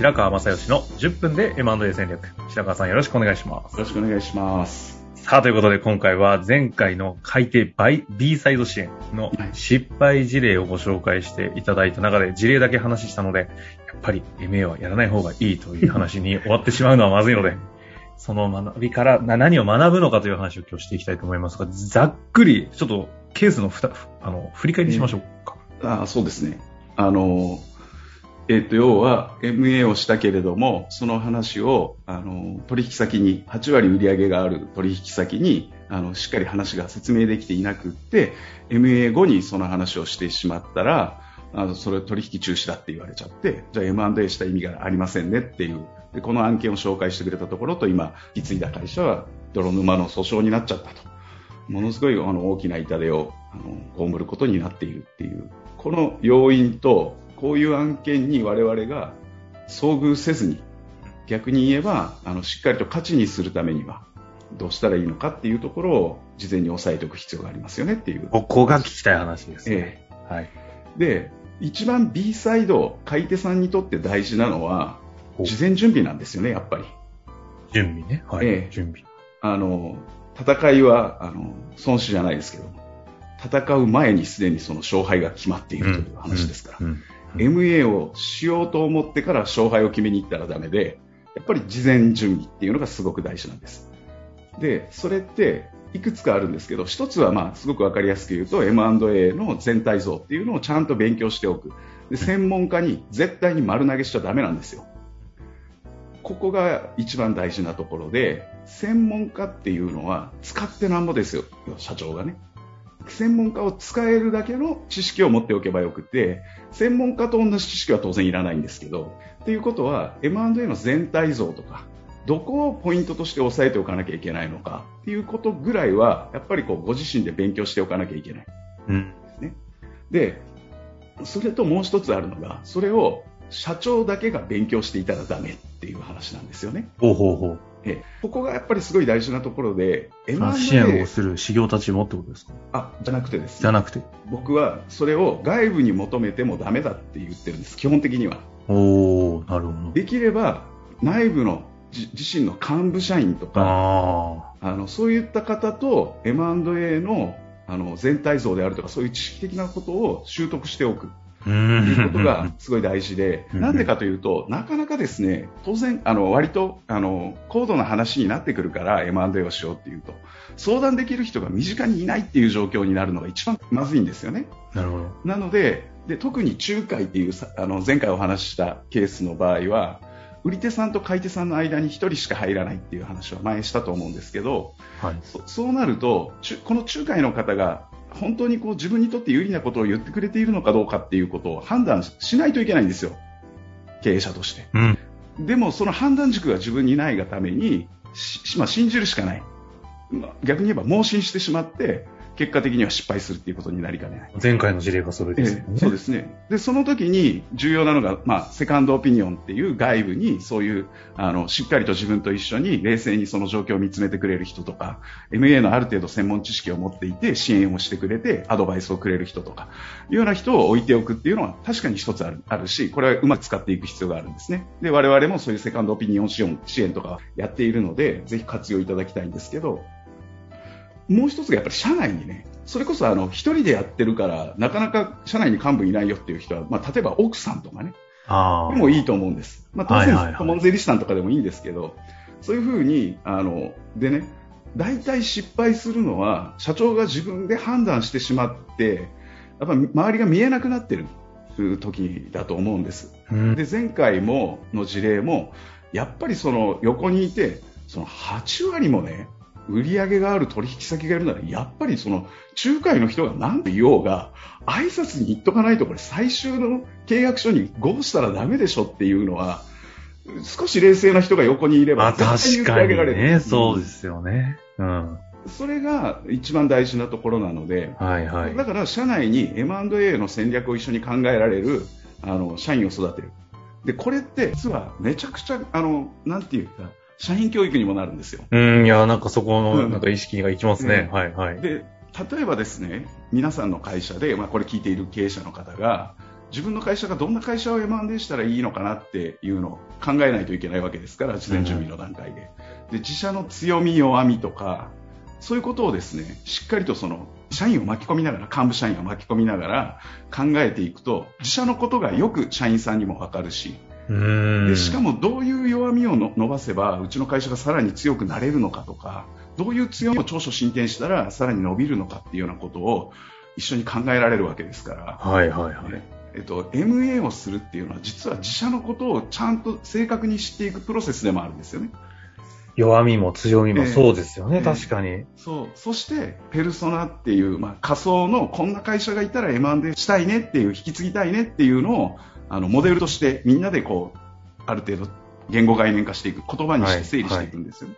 白川正義の10分で M&A 戦略。白川さんよろしくお願いします。よろしくお願いします。さあ、ということで今回は前回の改定 B サイド支援の失敗事例をご紹介していただいた中で事例だけ話したので、やっぱり MA はやらない方がいいという話に終わってしまうのはまずいので、その学びからな何を学ぶのかという話を今日していきたいと思いますが、ざっくりちょっとケースのふたあの振り返りしましょうか。あそうですね。あの、えっ、と、要は MA をしたけれども、その話を、あの、取引先に、8割売り上げがある取引先に、あの、しっかり話が説明できていなくって、MA 後にその話をしてしまったら、あの、それ取引中止だって言われちゃって、じゃあ M&A した意味がありませんねっていう。で、この案件を紹介してくれたところと、今、引き継いだ会社は、泥沼の訴訟になっちゃったと。ものすごいあの大きな痛手をあの被ることになっているっていう、この要因と、こういう案件に我々が遭遇せずに、逆に言えば、あのしっかりと価値にするためには、どうしたらいいのかっていうところを事前に押さえておく必要がありますよねっていう。ここが聞きたい話ですね。えはい。えで、一番 B サイド、買い手さんにとって大事なのは、お事前準備なんですよね、やっぱり。準備ね。はい。ええ準備。あの、戦いは、あの、損失じゃないですけど、戦う前にすでにその勝敗が決まっているという話ですから。うんうん MA をしようと思ってから勝敗を決めに行ったらダメで、やっぱり事前準備っていうのがすごく大事なんです。で、それっていくつかあるんですけど、一つはまあすごくわかりやすく言うと M&A の全体像っていうのをちゃんと勉強しておく。で、専門家に絶対に丸投げしちゃダメなんですよ。ここが一番大事なところで、専門家っていうのは使ってなんぼですよ、社長がね。専門家を使えるだけの知識を持っておけばよくて、専門家と同じ知識は当然いらないんですけど、っていうことは M&A の全体像とか、どこをポイントとして押さえておかなきゃいけないのかっていうことぐらいは、やっぱりこうご自身で勉強しておかなきゃいけない。うん。で、それともう一つあるのが、それを社長だけが勉強していたらダメっていう話なんですよね。ほうほうほう。ええここがやっぱりすごい大事なところで、それは支援を M&A、する修行たちもってことですか？あ、じゃなくてですじゃなくて。僕はそれを外部に求めてもダメだって言ってるんです、基本的には。おー、なるほど。できれば内部のじ自身の幹部社員とかああのそういった方と M&A のあの全体像であるとかそういう知識的なことを習得しておくということがん。すごい大事で、うんなんでかというと、なかなかですね、当然、あの、割と、あの、高度な話になってくるから M&A をしようっていうと、相談できる人が身近にいないっていう状況になるのが一番まずいんですよね。なるほど。なので、で特に仲介っていうさあの前回お話ししたケースの場合は、売り手さんと買い手さんの間に1人しか入らないっていう話は前したと思うんですけど、はい。そそうなると、この仲介の方が本当にこう自分にとって有利なことを言ってくれているのかどうかっていうことを判断しないといけないんですよ。経営者として。うん。でもその判断軸が自分にないがために、しまあ、信じるしかない。まあ逆に言えば盲信してしまって、結果的には失敗するっていうことになりかねない。前回の事例がそれですよね。ええそうですね。で、その時に重要なのが、まあ、セカンドオピニオンっていう外部にそういう、あの、しっかりと自分と一緒に冷静にその状況を見つめてくれる人とか、MA のある程度専門知識を持っていて支援をしてくれてアドバイスをくれる人とか、いうような人を置いておくっていうのは確かに一つあるあるし、これはうまく使っていく必要があるんですね。で、我々もそういうセカンドオピニオン支援支援とかやっているので、ぜひ活用いただきたいんですけど、もう一つがやっぱり社内にね、それこそあの一人でやってるから、なかなか社内に幹部いないよっていう人は、まあ、例えば奥さんとかね。でもいいと思うんです。まあ、当然、顧問税理士さんとかでもいいんですけど、そういうふうに、あの、でね、大体失敗するのは、社長が自分で判断してしまって、やっぱ周りが見えなくなってる時だと思うんです。うん。で、前回もの事例も、やっぱりその横にいて、その8割もね、売り上げがある取引先がいるなら、やっぱりその仲介の人が何て言おうが、挨拶に言っとかないと、これ最終の契約書にゴーしたらダメでしょっていうのは、少し冷静な人が横にいれば、まあ確かにね、そうですよね。うん。それが一番大事なところなので、はいはい。だから社内に M&A の戦略を一緒に考えられるあの社員を育てる。で、これって実はめちゃくちゃ、あの、なんていうか、社員教育にもなるんですよ。うん、いや、なんかそこの、うんなんか意識がいきますね。うんはいはい。で、例えばですね、皆さんの会社で、まあ、これ聞いている経営者の方が、自分の会社がどんな会社を M&A したらいいのかなっていうのを考えないといけないわけですから、事前準備の段階で。で、自社の強み、弱みとか、そういうことをですね、しっかりとその、社員を巻き込みながら、幹部社員を巻き込みながら考えていくと、自社のことがよく社員さんにもわかるし、しかもどういう弱みをの伸ばせばうちの会社がさらに強くなれるのかとかどういう強みを長所進展したらさらに伸びるのかっていうようなことを一緒に考えられるわけですから、はいはいはい。えっと、MA をするっていうのは実は自社のことをちゃんと正確に知っていくプロセスでもあるんですよね。弱みも強みもええそうですよね、ええ確かに。そうそしてペルソナっていう、まあ、仮想のこんな会社がいたら M&A したいねっていう引き継ぎたいねっていうのをあのモデルとしてみんなでこうある程度言語概念化していく言葉にしはいて整理していくんですよ、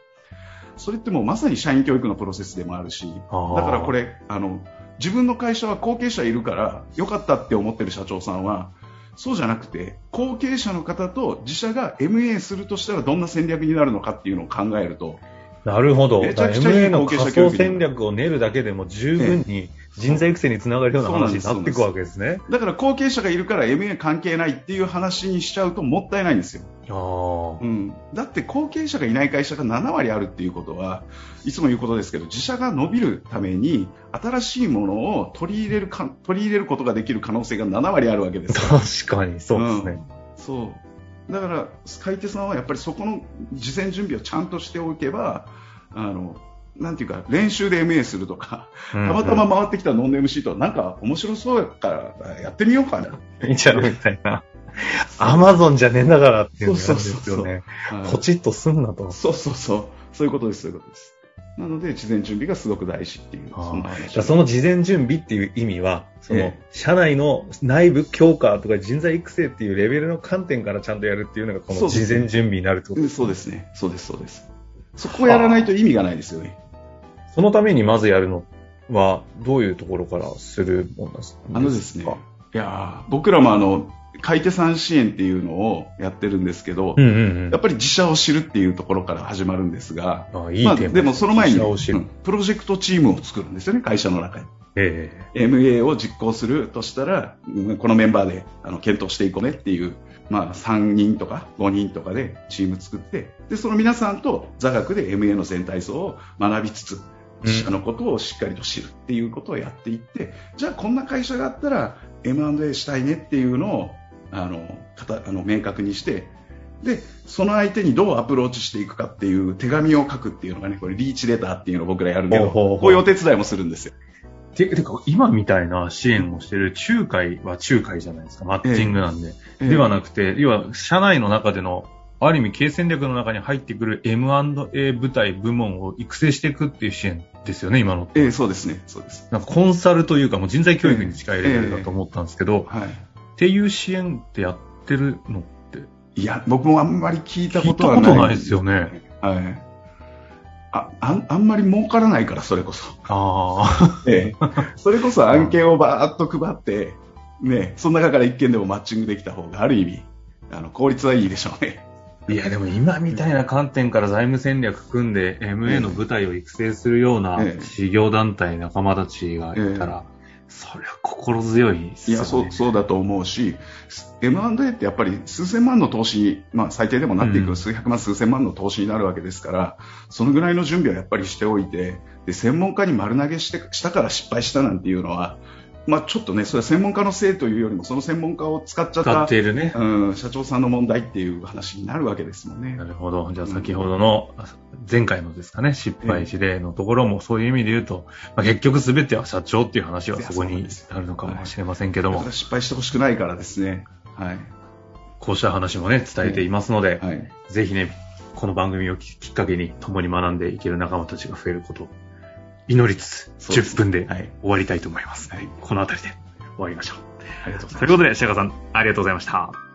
それってもうまさに社員教育のプロセスでもあるしだからこれあの自分の会社は後継者いるから良かったって思ってる社長さんはそうじゃなくて後継者の方と自社が MA するとしたらどんな戦略になるのかっていうのを考えるとなるほど。めちゃくちゃいい MA の後継者仮想戦略を練るだけでも十分に人材育成につながるような話になっていくわけですね。だから後継者がいるから MA 関係ないっていう話にしちゃうともったいないんですよ。ああ。うん、だって後継者がいない会社が7割あるっていうことはいつも言うことですけど自社が伸びるために新しいものを取り入れるか取り入れることができる可能性が7割あるわけです確かに、そうですね。そうだから買い手さんはやっぱりそこの事前準備をちゃんとしておけばあのなんていうか練習で MA するとかたたまたま回ってきたノン MC となんか面白そうやからやってみようかな、いいじゃんみたいな。アマゾンじゃねえんだからっていうのがあるんですよね。はいポチッとすんなと。そうそうそう。そういうことです、そういうことです。なので、事前準備がすごく大事っていう、そんな話じゃあその事前準備っていう意味は、そのえ、社内の内部強化とか人材育成っていうレベルの観点からちゃんとやるっていうのが、この事前準備になるってことうんそうですね。そうです、そうです。そこをやらないと意味がないですよね。そのためにまずやるのは、どういうところからするもんなんですか？あのですね、いやー僕らもあの、買い手さん支援っていうのをやってるんですけど、うんうんやっぱり自社を知るっていうところから始まるんですが、うん。あいいまあ、でもその前に、うんプロジェクトチームを作るんですよね、会社の中に。え MA を実行するとしたら、うんこのメンバーであの検討していこうねっていう、まあ、3人とか5人とかでチーム作って、で、その皆さんと座学で MA の全体像を学びつつ、自社のことをしっかりと知るっていうことをやっていって、じゃあこんな会社があったら M&A したいねっていうのを、あの、かたあの明確にして、で、その相手にどうアプローチしていくかっていう手紙を書くっていうのがね、これリーチレターっていうのを僕らやるけど、こういうお手伝いもするんですよ。て、てか、今みたいな支援をしてる仲介は仲介じゃないですか。マッチングなんで。ではなくて、要は、社内の中での、ある意味、経営戦略の中に入ってくる M&A 部隊、部門を育成していくっていう支援ですよね、今の。ええそうですね、そうです。なんかコンサルというか、もう人材教育に近いレベルだと思ったんですけど、はい。っていう支援ってやってるのって、いや、僕もあんまり聞いたことはない。聞いたことないですよね。はい。あ、あんあんまり儲からないから、それこそ。ああ、ええそれこそ案件をバーッと配って、ね、その中から一件でもマッチングできた方がある意味、あの、効率はいいでしょうね。いや、でも今みたいな観点から財務戦略組んで MA の部隊を育成するようなええ事業団体仲間たちがいたら、そりゃ心強いね。いや、そう、そうだと思うし、M&A ってやっぱり数千万の投資に、まあ最低でもなっていく、うん数百万、数千万の投資になるわけですから、そのぐらいの準備はやっぱりしておいて、で、専門家に丸投げして、したから失敗したなんていうのは、まあちょっとね、それは専門家のせいというよりも、その専門家を使っちゃっ使たっているね。うん、社長さんの問題っていう話になるわけですもんねな。るほど。じゃあ先ほどの、前回のですかね、失敗事例のところもそういう意味で言うと、まあ、結局全ては社長っていう話はそこになるのかもしれませんけどもだから、失敗してほしくないからですね。はい。こうした話もね、伝えていますので、はい。ぜひね、この番組をきっかけに共に学んでいける仲間たちが増えることを祈りつつ、そうです10分ではい終わりたいと思います。はい。この辺りで終わりましょう。ありがとうございますということで、白川さん、ありがとうございました。